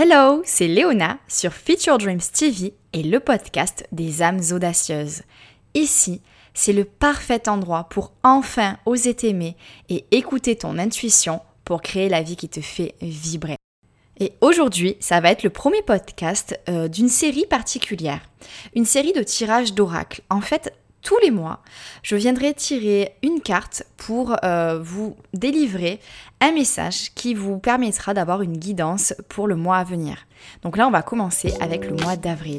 Hello, c'est Léona sur Future Dreams TV et le podcast des âmes audacieuses. Ici, c'est le parfait endroit pour enfin oser t'aimer et écouter ton intuition pour créer la vie qui te fait vibrer. Et aujourd'hui, ça va être le premier podcast euh, d'une série particulière, une série de tirages d'oracles. En fait, tous les mois, je viendrai tirer une carte pour euh, vous délivrer un message qui vous permettra d'avoir une guidance pour le mois à venir. Donc là, on va commencer avec le mois d'avril.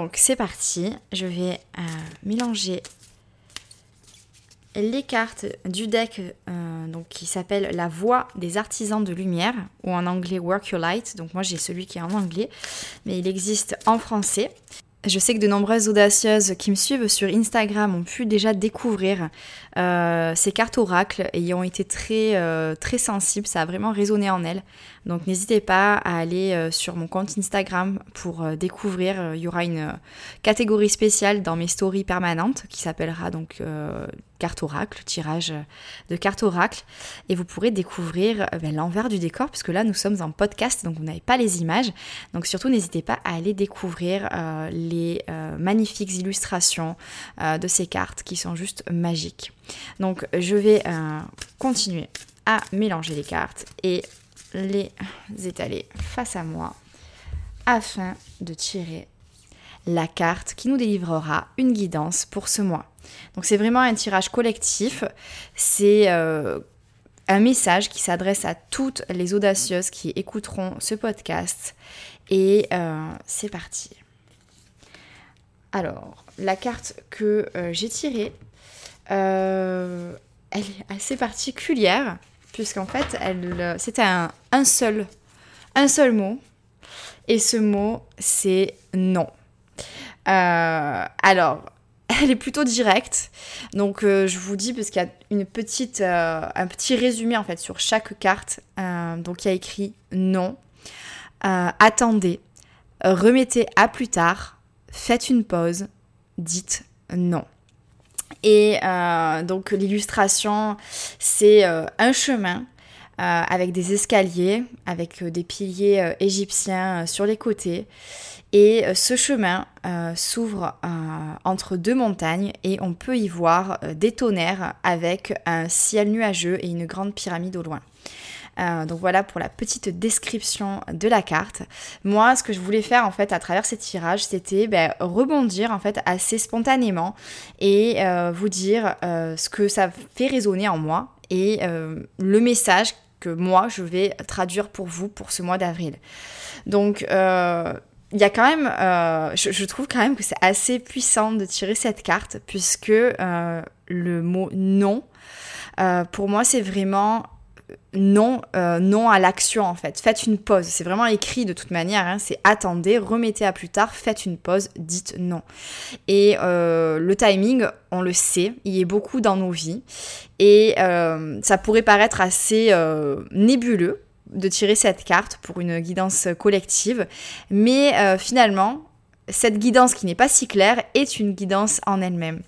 Donc c'est parti, je vais euh, mélanger les cartes du deck euh, donc, qui s'appelle La Voix des artisans de lumière ou en anglais Work Your Light. Donc moi j'ai celui qui est en anglais, mais il existe en français. Je sais que de nombreuses audacieuses qui me suivent sur Instagram ont pu déjà découvrir euh, ces cartes oracles et y ont été très, euh, très sensibles. Ça a vraiment résonné en elles. Donc n'hésitez pas à aller euh, sur mon compte Instagram pour découvrir. Il y aura une catégorie spéciale dans mes stories permanentes qui s'appellera donc carte oracle, tirage de carte oracle. Et vous pourrez découvrir ben, l'envers du décor puisque là nous sommes en podcast donc vous n'avez pas les images. Donc surtout n'hésitez pas à aller découvrir les magnifiques illustrations de ces cartes qui sont juste magiques. Donc je vais euh, continuer à mélanger les cartes et les étaler face à moi afin de tirer la carte qui nous délivrera une guidance pour ce mois. Donc c'est vraiment un tirage collectif, c'est euh, un message qui s'adresse à toutes les audacieuses qui écouteront ce podcast et euh, c'est parti. Alors, la carte que j'ai tirée euh, elle est assez particulière, puisqu'en fait, elle, c'était un, un, seul, un seul mot. Et ce mot, c'est non. Euh, alors, elle est plutôt directe. Donc, euh, je vous dis, parce qu'il y a une petite, un petit résumé, en fait, sur chaque carte. donc, il y a écrit non. attendez. Remettez à plus tard. Faites une pause. Dites non. Et euh, donc l'illustration, c'est euh, un chemin euh, avec des escaliers, avec des piliers égyptiens sur les côtés. Et ce chemin s'ouvre entre deux montagnes et on peut y voir des tonnerres avec un ciel nuageux et une grande pyramide au loin. Euh, donc voilà pour la petite description de la carte. Moi, ce que je voulais faire en fait à travers ces tirages, c'était ben, rebondir en fait assez spontanément et euh, vous dire euh, ce que ça fait résonner en moi et le message que moi je vais traduire pour vous pour ce mois d'avril. Donc il y a quand même, je, je, trouve quand même que c'est assez puissant de tirer cette carte puisque le mot non, pour moi, c'est vraiment non, euh, non à l'action en fait. Faites une pause. C'est vraiment écrit de toute manière. Hein. C'est attendez, remettez à plus tard, faites une pause, dites non. Et euh, le timing, on le sait, il est beaucoup dans nos vies. Et euh, ça pourrait paraître assez nébuleux de tirer cette carte pour une guidance collective. Mais finalement, cette guidance qui n'est pas si claire est une guidance en elle-même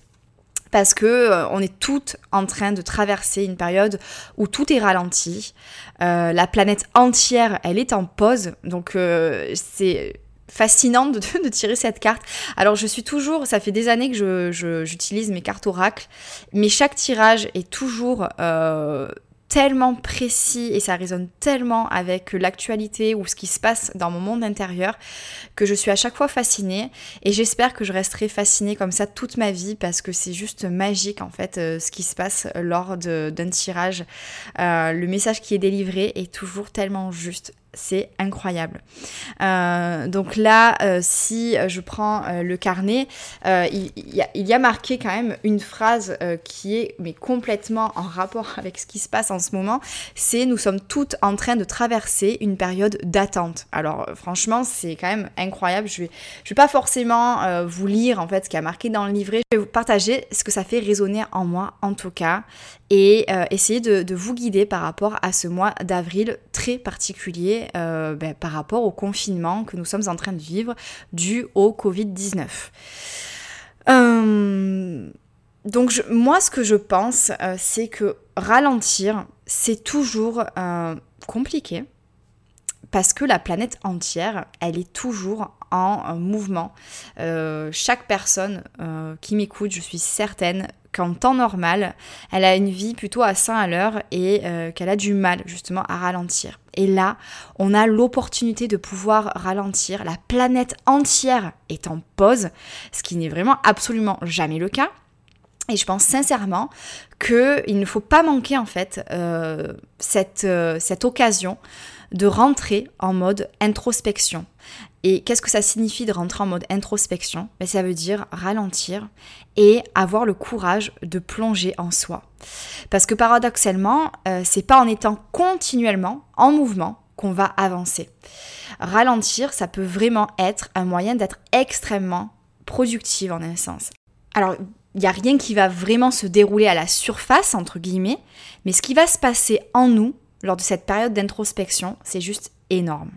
parce que euh, on est toutes en train de traverser une période où tout est ralenti. Euh, la planète entière, elle est en pause, donc euh, c'est fascinant de, tirer cette carte. Alors je suis toujours, ça fait des années que j'utilise mes cartes oracles, mais chaque tirage est toujours tellement précis et ça résonne tellement avec l'actualité ou ce qui se passe dans mon monde intérieur que je suis à chaque fois fascinée et j'espère que je resterai fascinée comme ça toute ma vie parce que c'est juste magique en fait euh, ce qui se passe lors d'un tirage. Euh, le message qui est délivré est toujours tellement juste c'est incroyable. Euh, donc là, euh, si je prends euh, le carnet, il, y a, marqué quand même une phrase qui est mais complètement en rapport avec ce qui se passe en ce moment. C'est nous sommes toutes en train de traverser une période d'attente. Alors franchement, c'est quand même incroyable. Je vais, je vais pas forcément vous lire en fait ce qui a marqué dans le livret. Je vais vous partager ce que ça fait résonner en moi en tout cas et essayer de, de vous guider par rapport à ce mois d'avril très particulier euh, ben, par rapport au confinement que nous sommes en train de vivre dû au Covid-19. Euh, donc moi, ce que je pense, euh, c'est que ralentir, c'est toujours compliqué parce que la planète entière, elle est toujours en mouvement. chaque personne qui m'écoute, je suis certaine, qu'en temps normal, elle a une vie plutôt à 100 à l'heure et euh, qu'elle a du mal justement à ralentir. Et là, on a l'opportunité de pouvoir ralentir. La planète entière est en pause, ce qui n'est vraiment absolument jamais le cas. Et je pense sincèrement qu'il ne faut pas manquer en fait euh, euh, cette occasion de rentrer en mode introspection. Et qu'est-ce que ça signifie de rentrer en mode introspection? Ben, Ça veut dire ralentir et avoir le courage de plonger en soi. Parce que paradoxalement, euh, c'est pas en étant continuellement en mouvement qu'on va avancer. Ralentir, ça peut vraiment être un moyen d'être extrêmement productive en un sens. Alors, il n'y a rien qui va vraiment se dérouler à la surface, entre guillemets, mais ce qui va se passer en nous lors de cette période d'introspection, c'est juste énorme.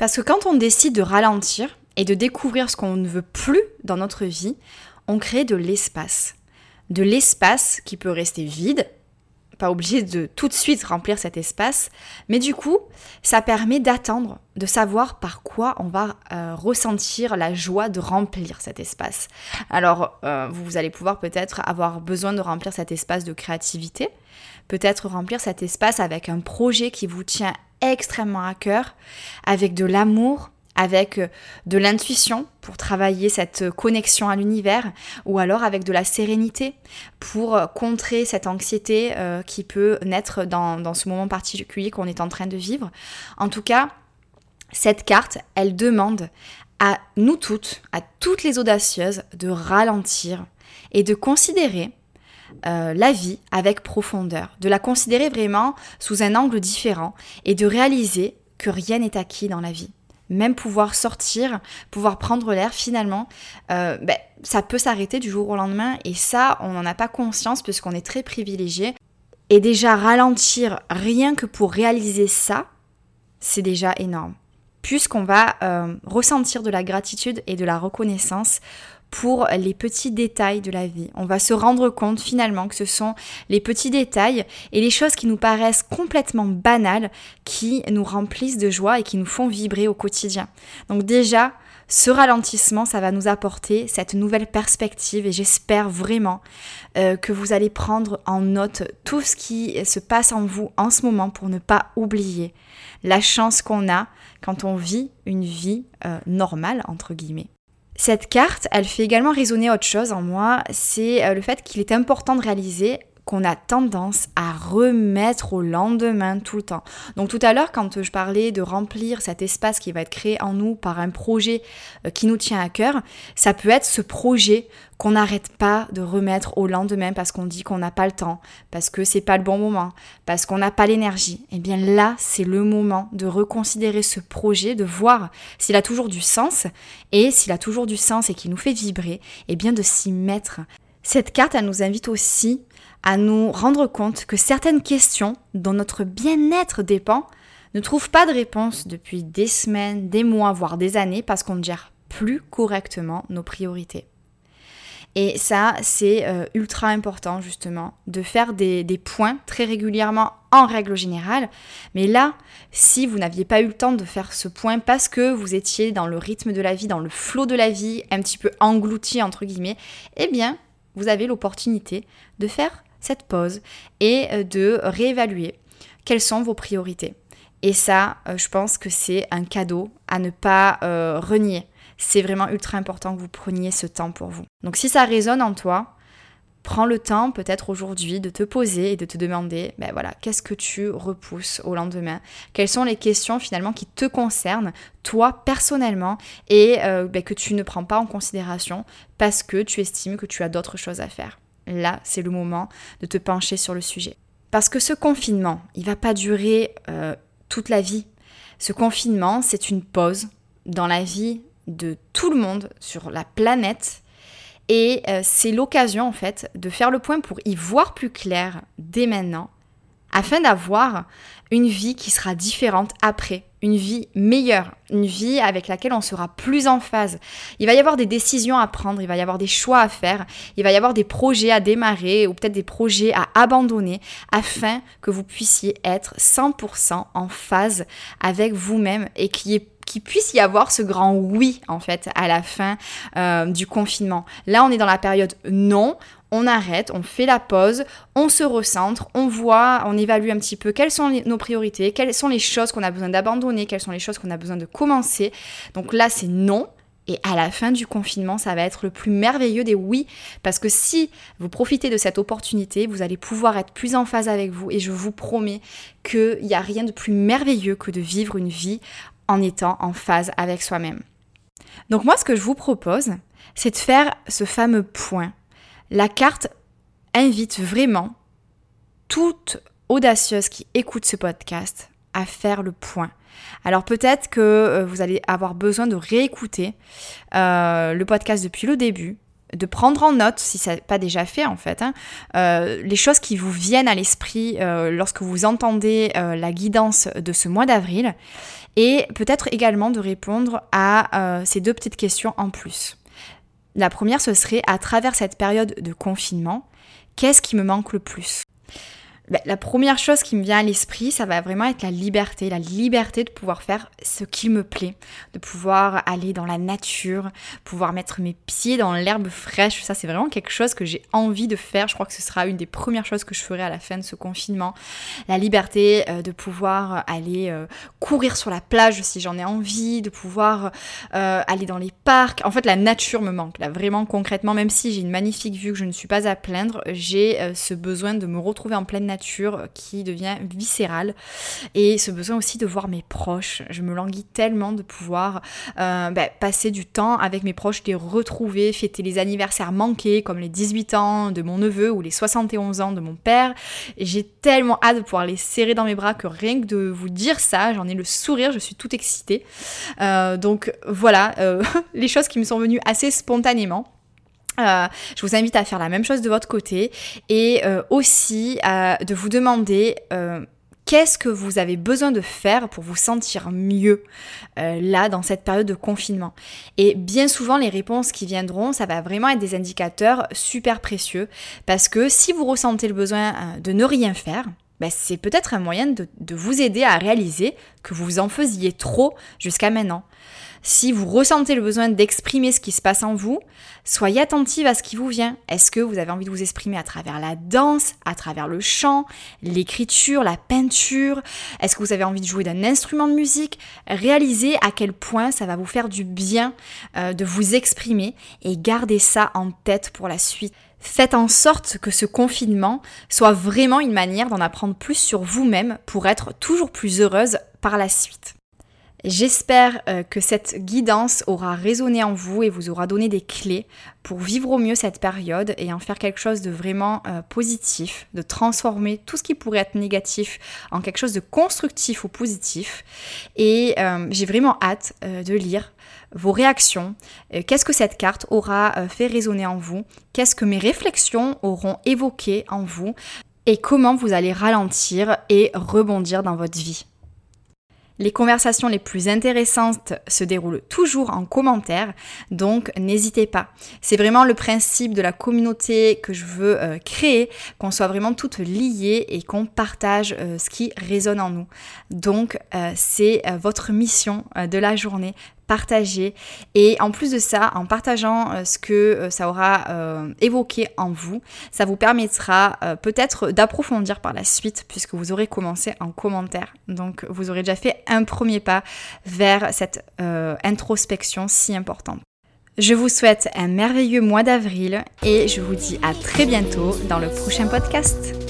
Parce que quand on décide de ralentir et de découvrir ce qu'on ne veut plus dans notre vie, on crée de l'espace. De l'espace qui peut rester vide, pas obligé de tout de suite remplir cet espace, mais du coup, ça permet d'attendre, de savoir par quoi on va euh, ressentir la joie de remplir cet espace. Alors, euh, vous allez pouvoir peut-être avoir besoin de remplir cet espace de créativité, peut-être remplir cet espace avec un projet qui vous tient extrêmement à cœur, avec de l'amour, avec euh, de l'intuition pour travailler cette connexion à l'univers, ou alors avec de la sérénité pour euh, contrer cette anxiété euh, qui peut naître dans, dans ce moment particulier qu'on est en train de vivre. En tout cas, cette carte, elle demande à nous toutes, à toutes les audacieuses, de ralentir et de considérer euh, la vie avec profondeur, de la considérer vraiment sous un angle différent et de réaliser que rien n'est acquis dans la vie. Même pouvoir sortir, pouvoir prendre l'air, finalement, euh, ben, ça peut s'arrêter du jour au lendemain et ça, on n'en a pas conscience puisqu'on est très privilégié. Et déjà ralentir rien que pour réaliser ça, c'est déjà énorme. Puisqu'on va euh, ressentir de la gratitude et de la reconnaissance pour les petits détails de la vie. On va se rendre compte finalement que ce sont les petits détails et les choses qui nous paraissent complètement banales qui nous remplissent de joie et qui nous font vibrer au quotidien. Donc déjà, ce ralentissement, ça va nous apporter cette nouvelle perspective et j'espère vraiment euh, que vous allez prendre en note tout ce qui se passe en vous en ce moment pour ne pas oublier la chance qu'on a quand on vit une vie euh, normale, entre guillemets. Cette carte, elle fait également résonner autre chose en moi, c'est euh, le fait qu'il est important de réaliser qu'on a tendance à remettre au lendemain tout le temps. Donc tout à l'heure, quand je parlais de remplir cet espace qui va être créé en nous par un projet euh, qui nous tient à cœur, ça peut être ce projet qu'on n'arrête pas de remettre au lendemain parce qu'on dit qu'on n'a pas le temps, parce que c'est pas le bon moment, parce qu'on n'a pas l'énergie. Et eh bien là, c'est le moment de reconsidérer ce projet, de voir s'il a toujours du sens et s'il a toujours du sens et qu'il nous fait vibrer, et eh bien de s'y mettre. Cette carte, elle nous invite aussi à nous rendre compte que certaines questions dont notre bien-être dépend ne trouvent pas de réponse depuis des semaines, des mois, voire des années parce qu'on ne gère plus correctement nos priorités. Et ça, c'est euh, ultra important justement de faire des, des, points très régulièrement en règle générale. Mais là, si vous n'aviez pas eu le temps de faire ce point parce que vous étiez dans le rythme de la vie, dans le flot de la vie, un petit peu englouti entre guillemets, eh bien, vous avez l'opportunité de faire cette pause et euh, de réévaluer quelles sont vos priorités. Et ça, euh, je pense que c'est un cadeau à ne pas euh, renier. C'est vraiment ultra important que vous preniez ce temps pour vous. Donc si ça résonne en toi, Prends le temps peut-être aujourd'hui de te poser et de te demander, ben voilà, qu'est-ce que tu repousses au lendemain? Quelles sont les questions finalement qui te concernent, toi personnellement, et ben, que tu ne prends pas en considération parce que tu estimes que tu as d'autres choses à faire? Là, c'est le moment de te pencher sur le sujet. Parce que ce confinement, il va pas durer euh, toute la vie. Ce confinement, c'est une pause dans la vie de tout le monde sur la planète et euh, c'est l'occasion en fait de faire le point pour y voir plus clair dès maintenant, afin d'avoir une vie qui sera différente après, une vie meilleure, une vie avec laquelle on sera plus en phase. Il va y avoir des décisions à prendre, il va y avoir des choix à faire, il va y avoir des projets à démarrer ou peut-être des projets à abandonner afin que vous puissiez être 100% en phase avec vous-même et qu'il y ait puisse y avoir ce grand oui en fait à la fin euh, du confinement. Là, on est dans la période non. On arrête, on fait la pause, on se recentre, on voit, on évalue un petit peu quelles sont nos priorités, quelles sont les choses qu'on a besoin d'abandonner, quelles sont les choses qu'on a besoin de commencer. Donc là, c'est non. Et à la fin du confinement, ça va être le plus merveilleux des oui, parce que si vous profitez de cette opportunité, vous allez pouvoir être plus en phase avec vous. Et je vous promets qu'il n'y a rien de plus merveilleux que de vivre une vie en étant en phase avec soi-même. Donc moi, ce que je vous propose, c'est de faire ce fameux point. La carte invite vraiment toute audacieuse qui écoute ce podcast à faire le point. Alors peut-être que euh, vous allez avoir besoin de réécouter euh, le podcast depuis le début, de prendre en note, si ça n'est pas déjà fait en fait, hein, euh, les choses qui vous viennent à l'esprit lorsque vous entendez la guidance de ce mois d'avril et peut-être également de répondre à ces deux petites questions en plus. La première, ce serait à travers cette période de confinement, qu'est-ce qui me manque le plus? Ben, la première chose qui me vient à l'esprit, ça va vraiment être la liberté, la liberté de pouvoir faire ce qui me plaît, de pouvoir aller dans la nature, pouvoir mettre mes pieds dans l'herbe fraîche. Ça, c'est vraiment quelque chose que j'ai envie de faire. Je crois que ce sera une des premières choses que je ferai à la fin de ce confinement. La liberté euh, de pouvoir aller euh, courir sur la plage si j'en ai envie, de pouvoir euh, aller dans les parcs. En fait, la nature me manque, là, vraiment concrètement, même si j'ai une magnifique vue que je ne suis pas à plaindre, j'ai ce besoin de me retrouver en pleine nature qui devient viscérale et ce besoin aussi de voir mes proches. Je me languis tellement de pouvoir euh, bah, passer du temps avec mes proches, les retrouver, fêter les anniversaires manqués comme les 18 ans de mon neveu ou les 71 ans de mon père. J'ai tellement hâte de pouvoir les serrer dans mes bras que rien que de vous dire ça, j'en ai le sourire, je suis toute excitée. Euh, donc voilà, euh, les choses qui me sont venues assez spontanément. Euh, je vous invite à faire la même chose de votre côté et euh, aussi de vous demander euh, qu'est-ce que vous avez besoin de faire pour vous sentir mieux là dans cette période de confinement. Et bien souvent les réponses qui viendront, ça va vraiment être des indicateurs super précieux parce que si vous ressentez le besoin de ne rien faire, ben, c'est peut-être un moyen de, de vous aider à réaliser que vous en faisiez trop jusqu'à maintenant. Si vous ressentez le besoin d'exprimer ce qui se passe en vous, soyez attentive à ce qui vous vient. Est-ce que vous avez envie de vous exprimer à travers la danse, à travers le chant, l'écriture, la peinture? Est-ce que vous avez envie de jouer d'un instrument de musique? Réalisez à quel point ça va vous faire du bien euh, de vous exprimer et gardez ça en tête pour la suite. Faites en sorte que ce confinement soit vraiment une manière d'en apprendre plus sur vous-même pour être toujours plus heureuse par la suite. J'espère euh, que cette guidance aura résonné en vous et vous aura donné des clés pour vivre au mieux cette période et en faire quelque chose de vraiment euh, positif, de transformer tout ce qui pourrait être négatif en quelque chose de constructif ou positif. Et euh, j'ai vraiment hâte de lire vos réactions, qu'est-ce que cette carte aura fait résonner en vous, qu'est-ce que mes réflexions auront évoqué en vous? Et comment vous allez ralentir et rebondir dans votre vie? Les conversations les plus intéressantes se déroulent toujours en commentaire, donc n'hésitez pas. C'est vraiment le principe de la communauté que je veux euh, créer, qu'on soit vraiment toutes liées et qu'on partage euh, ce qui résonne en nous. Donc euh, c'est votre mission de la journée partager. Et en plus de ça, en partageant euh, ce que euh, ça aura euh, évoqué en vous, ça vous permettra peut-être d'approfondir par la suite puisque vous aurez commencé en commentaire. Donc vous aurez déjà fait un premier pas vers cette introspection si importante. Je vous souhaite un merveilleux mois d'avril et je vous dis à très bientôt dans le prochain podcast.